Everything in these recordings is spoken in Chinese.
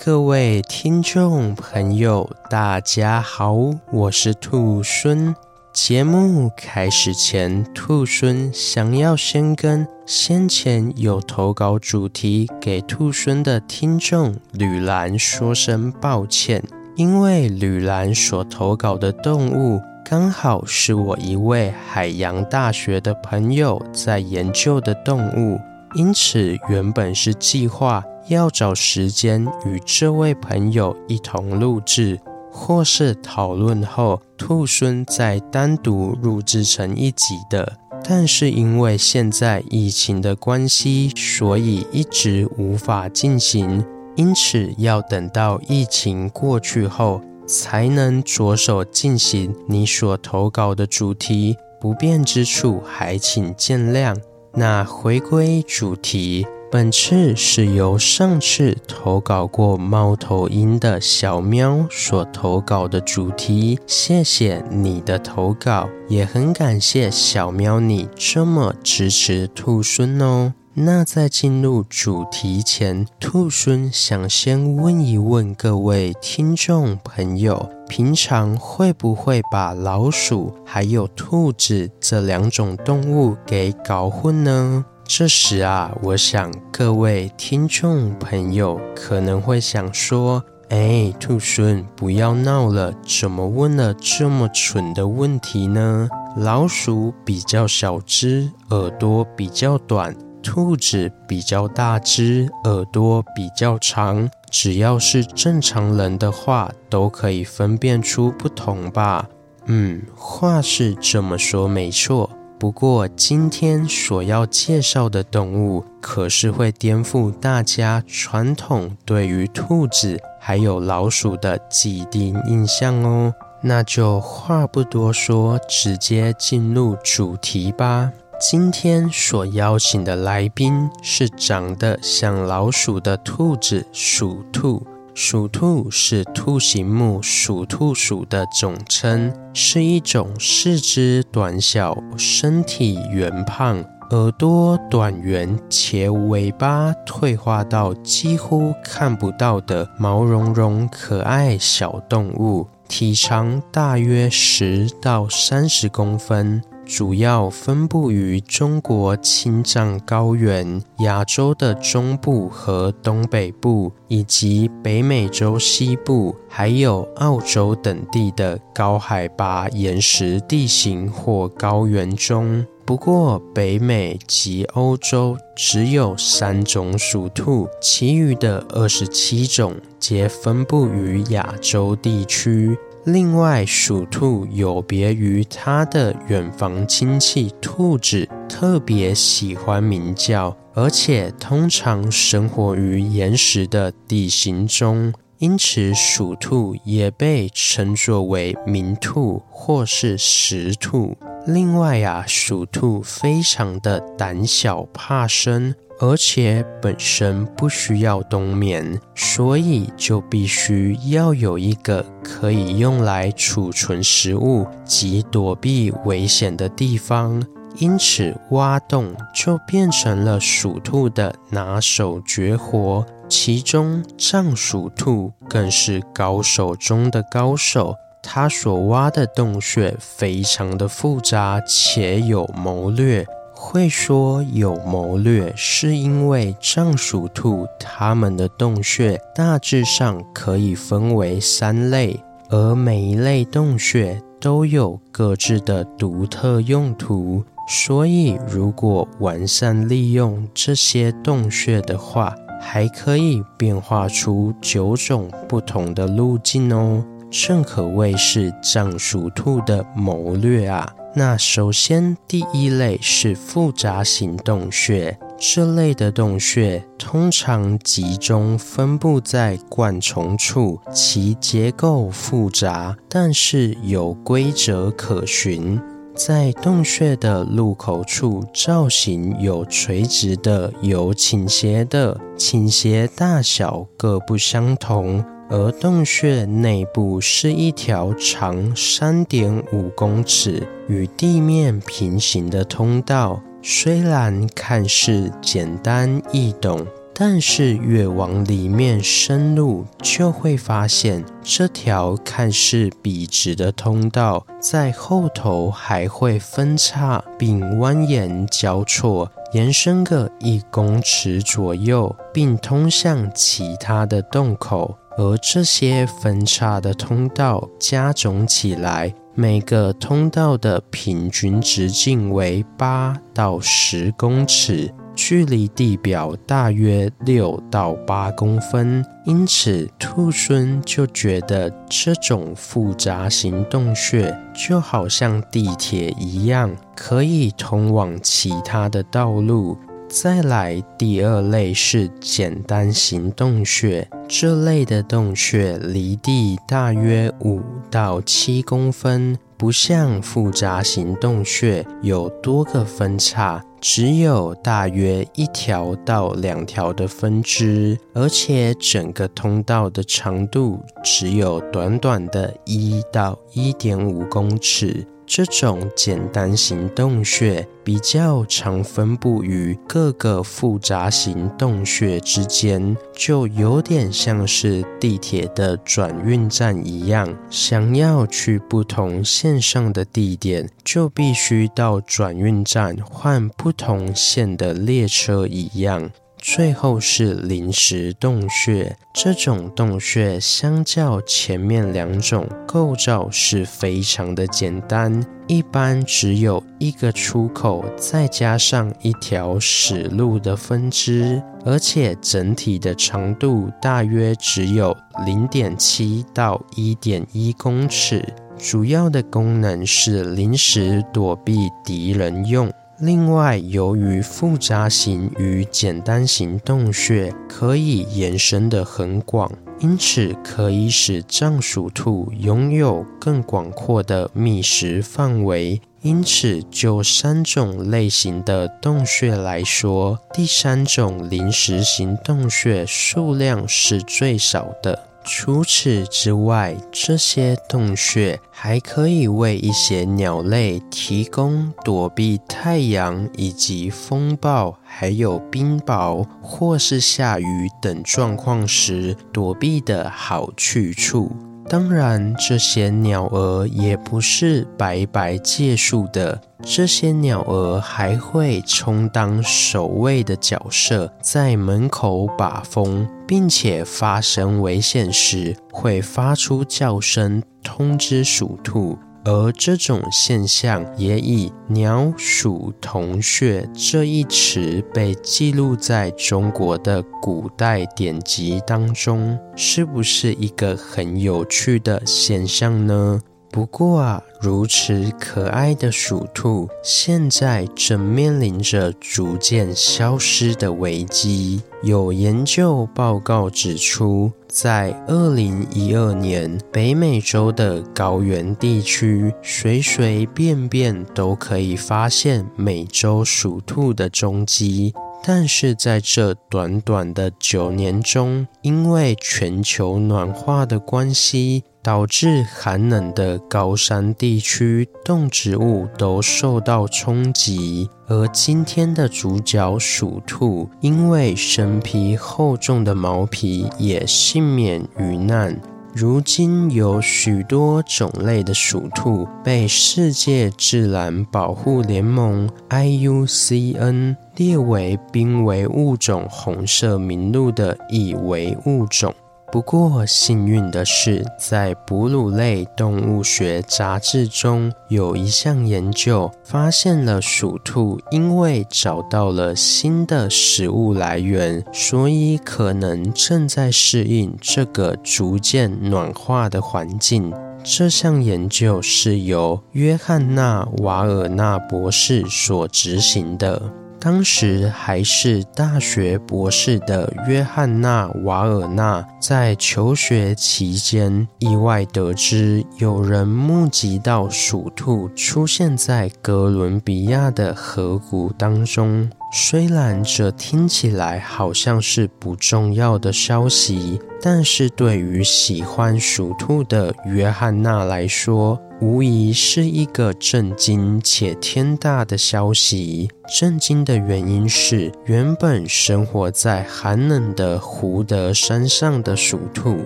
各位听众朋友，大家好，我是兔孙。节目开始前，兔孙想要先跟先前有投稿主题给兔孙的听众吕兰说声抱歉，因为吕兰所投稿的动物。刚好是我一位海洋大学的朋友在研究的动物，因此原本是计划要找时间与这位朋友一同录制，或是讨论后兔猻再单独录制成一集的。但是因为现在疫情的关系，所以一直无法进行，因此要等到疫情过去后。才能着手进行你所投稿的主题，不便之处还请见谅。那回归主题，本次是由上次投稿过猫头鹰的小喵所投稿的主题。谢谢你的投稿，也很感谢小喵你这么支持兔孙哦。那在进入主题前，兔孙想先问一问各位听众朋友，平常会不会把老鼠还有兔子这两种动物给搞混呢？这时啊，我想各位听众朋友可能会想说：“哎，兔孙，不要闹了，怎么问了这么蠢的问题呢？老鼠比较小只，耳朵比较短。”兔子比较大只，耳朵比较长。只要是正常人的话，都可以分辨出不同吧？嗯，话是这么说没错。不过今天所要介绍的动物，可是会颠覆大家传统对于兔子还有老鼠的既定印象哦。那就话不多说，直接进入主题吧。今天所邀请的来宾是长得像老鼠的兔子鼠兔。鼠兔是兔形目鼠兔属的总称，是一种四肢短小、身体圆胖、耳朵短圆且尾巴退化到几乎看不到的毛茸茸可爱小动物，体长大约十到三十公分。主要分布于中国青藏高原、亚洲的中部和东北部，以及北美洲西部，还有澳洲等地的高海拔岩石地形或高原中。不过，北美及欧洲只有三种属兔，其余的二十七种皆分布于亚洲地区。另外，鼠兔有别于它的远房亲戚兔子，特别喜欢鸣叫，而且通常生活于岩石的地形中，因此鼠兔也被称作为鸣兔或是石兔。另外啊，鼠兔非常的胆小怕生。而且本身不需要冬眠，所以就必须要有一个可以用来储存食物及躲避危险的地方。因此，挖洞就变成了鼠兔的拿手绝活。其中，藏鼠兔更是高手中的高手，它所挖的洞穴非常的复杂且有谋略。会说有谋略，是因为藏鼠兔它们的洞穴大致上可以分为三类，而每一类洞穴都有各自的独特用途，所以如果完善利用这些洞穴的话，还可以变化出九种不同的路径哦，正可谓是藏鼠兔的谋略啊。那首先，第一类是复杂型洞穴，这类的洞穴通常集中分布在灌丛处，其结构复杂，但是有规则可循。在洞穴的入口处，造型有垂直的，有倾斜的，倾斜大小各不相同。而洞穴内部是一条长三点五公尺、与地面平行的通道。虽然看似简单易懂，但是越往里面深入，就会发现这条看似笔直的通道，在后头还会分叉并蜿蜒交错，延伸个一公尺左右，并通向其他的洞口。而这些分叉的通道加总起来，每个通道的平均直径为八到十公尺，距离地表大约六到八公分。因此，兔猻就觉得这种复杂型洞穴就好像地铁一样，可以通往其他的道路。再来，第二类是简单型洞穴。这类的洞穴离地大约五到七公分，不像复杂型洞穴有多个分叉，只有大约一条到两条的分支，而且整个通道的长度只有短短的一到一点五公尺。这种简单型洞穴比较常分布于各个复杂型洞穴之间，就有点像是地铁的转运站一样。想要去不同线上的地点，就必须到转运站换不同线的列车一样。最后是临时洞穴，这种洞穴相较前面两种构造是非常的简单，一般只有一个出口，再加上一条死路的分支，而且整体的长度大约只有零点七到一点一公尺，主要的功能是临时躲避敌人用。另外，由于复杂型与简单型洞穴可以延伸得很广，因此可以使藏鼠兔拥有更广阔的觅食范围。因此，就三种类型的洞穴来说，第三种临时型洞穴数量是最少的。除此之外，这些洞穴还可以为一些鸟类提供躲避太阳以及风暴，还有冰雹或是下雨等状况时躲避的好去处。当然，这些鸟儿也不是白白借宿的。这些鸟儿还会充当守卫的角色，在门口把风，并且发生危险时会发出叫声通知鼠兔。而这种现象也以“鸟鼠同穴”这一词被记录在中国的古代典籍当中，是不是一个很有趣的现象呢？不过啊，如此可爱的鼠兔，现在正面临着逐渐消失的危机。有研究报告指出，在二零一二年，北美洲的高原地区，随随便便都可以发现美洲鼠兔的踪迹。但是在这短短的九年中，因为全球暖化的关系，导致寒冷的高山地区动植物都受到冲击，而今天的主角鼠兔，因为身披厚重的毛皮，也幸免于难。如今有许多种类的鼠兔被世界自然保护联盟 （IUCN） 列为濒危物种红色名录的已危物种。不过，幸运的是，在哺乳类动物学杂志中，有一项研究发现了鼠兔因为找到了新的食物来源，所以可能正在适应这个逐渐暖化的环境。这项研究是由约翰娜·瓦尔纳博士所执行的。当时还是大学博士的约翰娜·瓦尔纳，在求学期间意外得知有人目击到鼠兔出现在哥伦比亚的河谷当中。虽然这听起来好像是不重要的消息，但是对于喜欢鼠兔的约翰娜来说，无疑是一个震惊且天大的消息。震惊的原因是，原本生活在寒冷的胡德山上的鼠兔，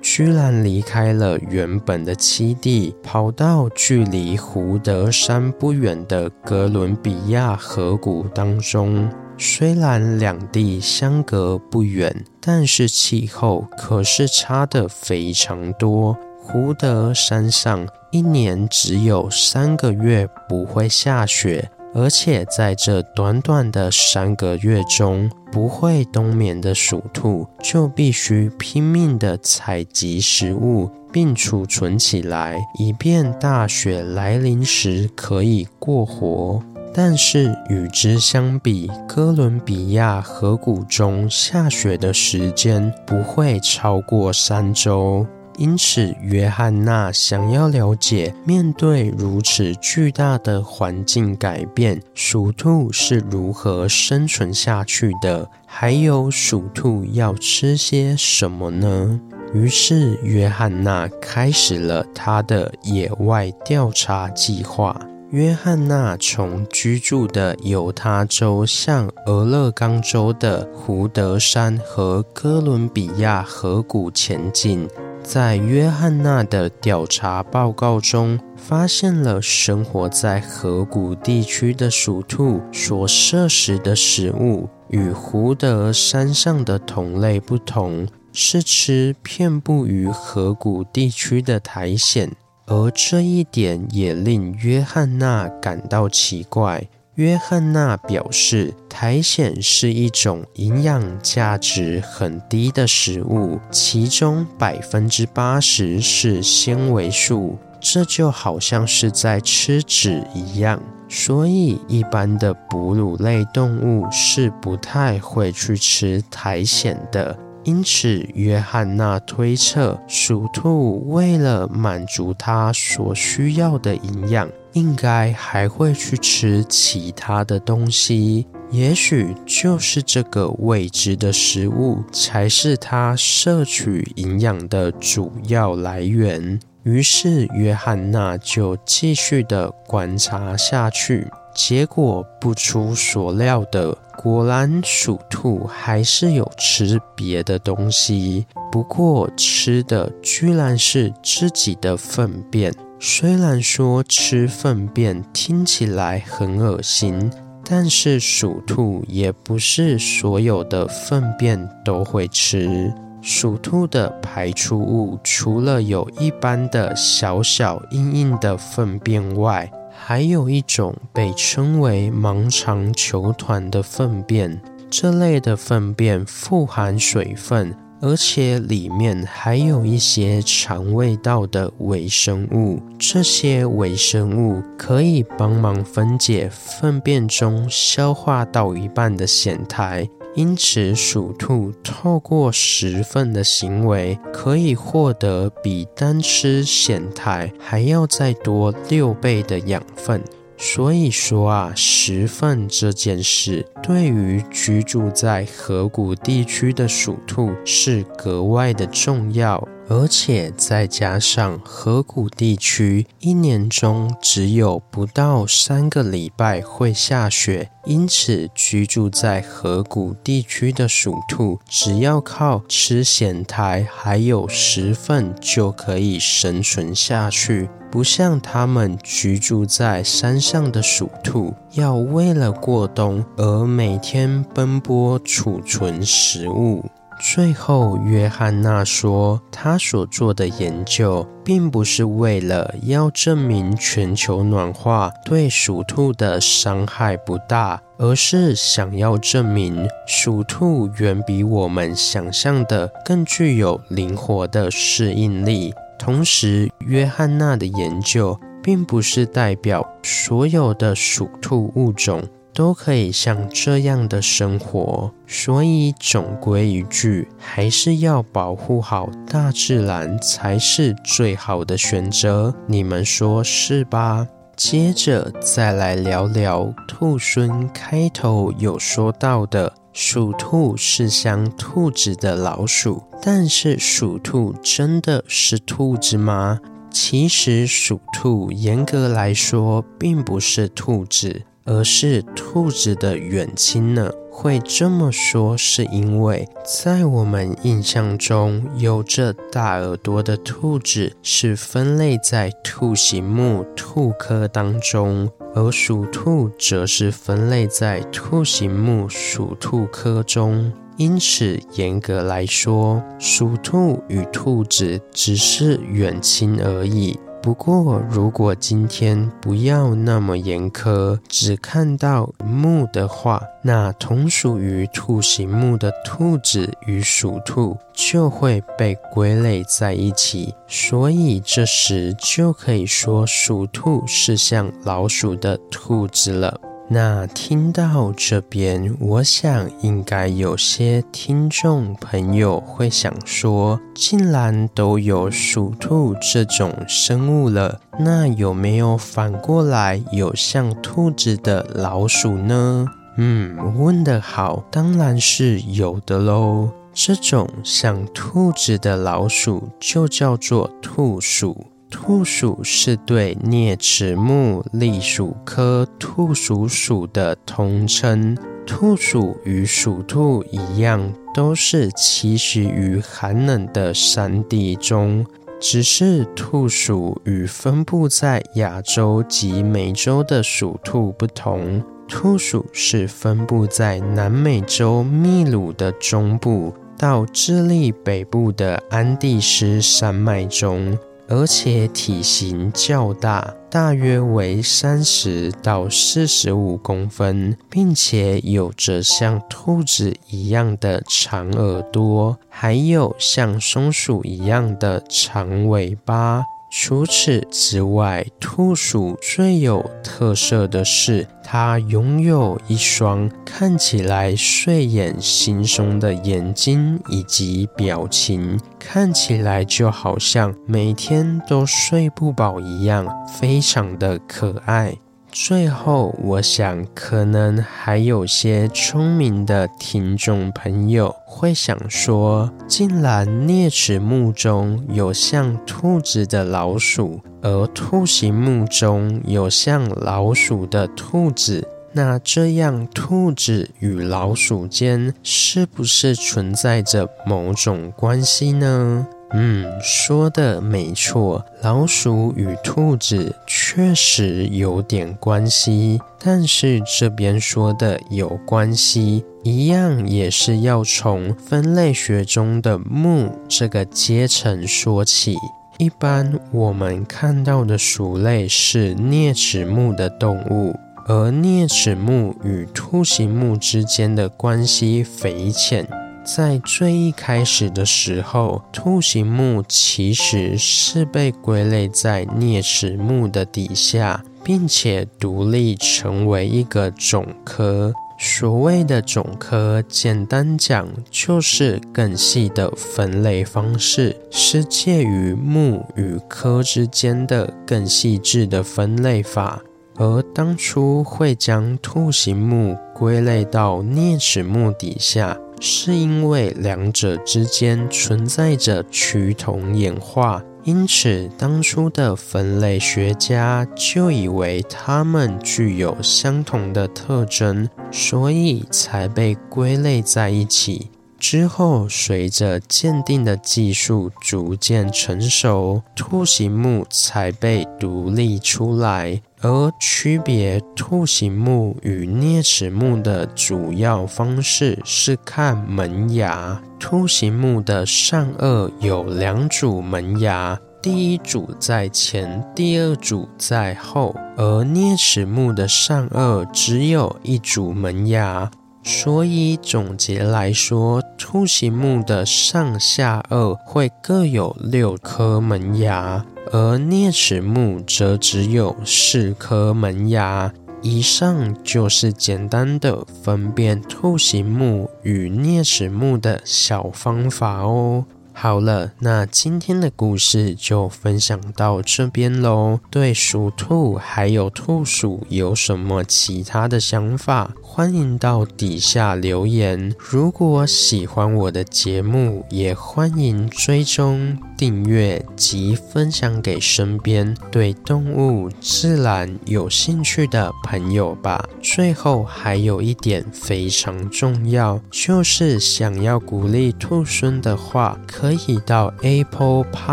居然离开了原本的栖地，跑到距离胡德山不远的哥伦比亚河谷当中。虽然两地相隔不远，但是气候可是差得非常多。胡德山上一年只有三个月不会下雪。而且在这短短的三个月中，不会冬眠的鼠兔就必须拼命地采集食物，并储存起来，以便大雪来临时可以过活。但是与之相比，哥伦比亚河谷中下雪的时间不会超过三周。因此，约翰娜想要了解，面对如此巨大的环境改变，鼠兔是如何生存下去的？还有，鼠兔要吃些什么呢？于是，约翰娜开始了他的野外调查计划。约翰娜从居住的犹他州向俄勒冈州的胡德山和哥伦比亚河谷前进。在约翰娜的调查报告中，发现了生活在河谷地区的鼠兔所摄食的食物与胡德山上的同类不同，是吃遍布于河谷地区的苔藓，而这一点也令约翰娜感到奇怪。约翰娜表示，苔藓是一种营养价值很低的食物，其中百分之八十是纤维素，这就好像是在吃纸一样。所以，一般的哺乳类动物是不太会去吃苔藓的。因此，约翰娜推测，鼠兔为了满足它所需要的营养，应该还会去吃其他的东西。也许就是这个未知的食物，才是它摄取营养的主要来源。于是，约翰娜就继续的观察下去。结果不出所料的，果然鼠兔还是有吃别的东西，不过吃的居然是自己的粪便。虽然说吃粪便听起来很恶心，但是鼠兔也不是所有的粪便都会吃。鼠兔的排出物除了有一般的小小硬硬的粪便外，还有一种被称为盲肠球团的粪便，这类的粪便富含水分，而且里面还有一些肠胃道的微生物。这些微生物可以帮忙分解粪便中消化到一半的藓苔。因此，鼠兔透过食粪的行为，可以获得比单吃藓苔还要再多六倍的养分。所以说啊，食粪这件事对于居住在河谷地区的鼠兔是格外的重要。而且再加上河谷地区一年中只有不到三个礼拜会下雪，因此居住在河谷地区的鼠兔只要靠吃咸苔还有食粪就可以生存下去，不像他们居住在山上的鼠兔，要为了过冬而每天奔波储存食物。最后，约翰娜说，他所做的研究并不是为了要证明全球暖化对鼠兔的伤害不大，而是想要证明鼠兔远比我们想象的更具有灵活的适应力。同时，约翰娜的研究并不是代表所有的鼠兔物种都可以像这样的生活。所以总归一句，还是要保护好大自然才是最好的选择。你们说是吧？接着再来聊聊兔猻开头有说到的，属兔是像兔子的老鼠，但是属兔真的是兔子吗？其实属兔严格来说并不是兔子。而是兔子的远亲呢？会这么说，是因为在我们印象中，有着大耳朵的兔子是分类在兔形目兔科当中，而属兔则是分类在兔形目属兔科中。因此，严格来说，属兔与兔子只是远亲而已。不过，如果今天不要那么严苛，只看到木的话，那同属于兔形目的兔子与鼠兔就会被归类在一起，所以这时就可以说鼠兔是像老鼠的兔子了。那听到这边，我想应该有些听众朋友会想说，竟然都有属兔这种生物了，那有没有反过来有像兔子的老鼠呢？嗯，问得好，当然是有的喽。这种像兔子的老鼠就叫做兔鼠。兔属是对啮齿目栗鼠科兔鼠属的统称。兔属与鼠兔一样，都是栖息于寒冷的山地中，只是兔属与分布在亚洲及美洲的属兔不同。兔属是分布在南美洲秘鲁的中部到智利北部的安第斯山脉中。而且体型较大，大约为三十到四十五公分，并且有着像兔子一样的长耳朵，还有像松鼠一样的长尾巴。除此之外，兔鼠最有特色的是，它拥有一双看起来睡眼惺忪的眼睛以及表情，看起来就好像每天都睡不饱一样，非常的可爱。最后，我想可能还有些聪明的听众朋友会想说：既然啮齿目中有像兔子的老鼠，而兔形目中有像老鼠的兔子，那这样兔子与老鼠间是不是存在着某种关系呢？嗯，说的没错，老鼠与兔子确实有点关系，但是这边说的有关系，一样也是要从分类学中的目这个阶层说起。一般我们看到的鼠类是啮齿目的动物，而啮齿目与兔形目之间的关系匪浅。在最一开始的时候，兔形目其实是被归类在啮齿目的底下，并且独立成为一个种科。所谓的种科，简单讲就是更细的分类方式，是介于目与科之间的更细致的分类法。而当初会将兔形目归类到啮齿目底下。是因为两者之间存在着趋同演化，因此当初的分类学家就以为它们具有相同的特征，所以才被归类在一起。之后，随着鉴定的技术逐渐成熟，兔形目才被独立出来。而区别兔形目与啮齿目的主要方式是看门牙。兔形目的上颚有两组门牙，第一组在前，第二组在后；而啮齿目的上颚只有一组门牙。所以总结来说，兔形目的上下颚会各有六颗门牙。而啮齿目则只有四颗门牙，以上就是简单的分辨兔形目与啮齿目的小方法哦。好了，那今天的故事就分享到这边喽。对属兔还有兔鼠有什么其他的想法？欢迎到底下留言。如果喜欢我的节目，也欢迎追踪、订阅及分享给身边对动物、自然有兴趣的朋友吧。最后还有一点非常重要，就是想要鼓励兔孙的话，可可以到 Apple p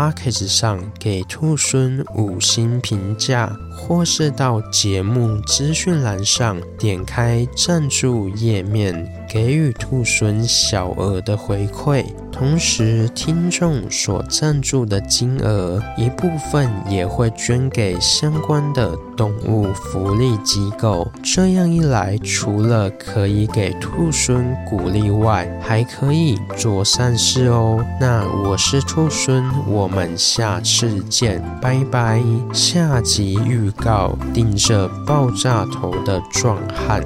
o c k e t 上给兔孙五星评价，或是到节目资讯栏上点开赞助页面，给予兔猻小额的回馈。同时，听众所赞助的金额一部分也会捐给相关的动物福利机构。这样一来，除了可以给兔猻鼓励外，还可以做善事哦。那我是兔猻，我们下次见，拜拜。下集预告：盯着爆炸头的壮汉。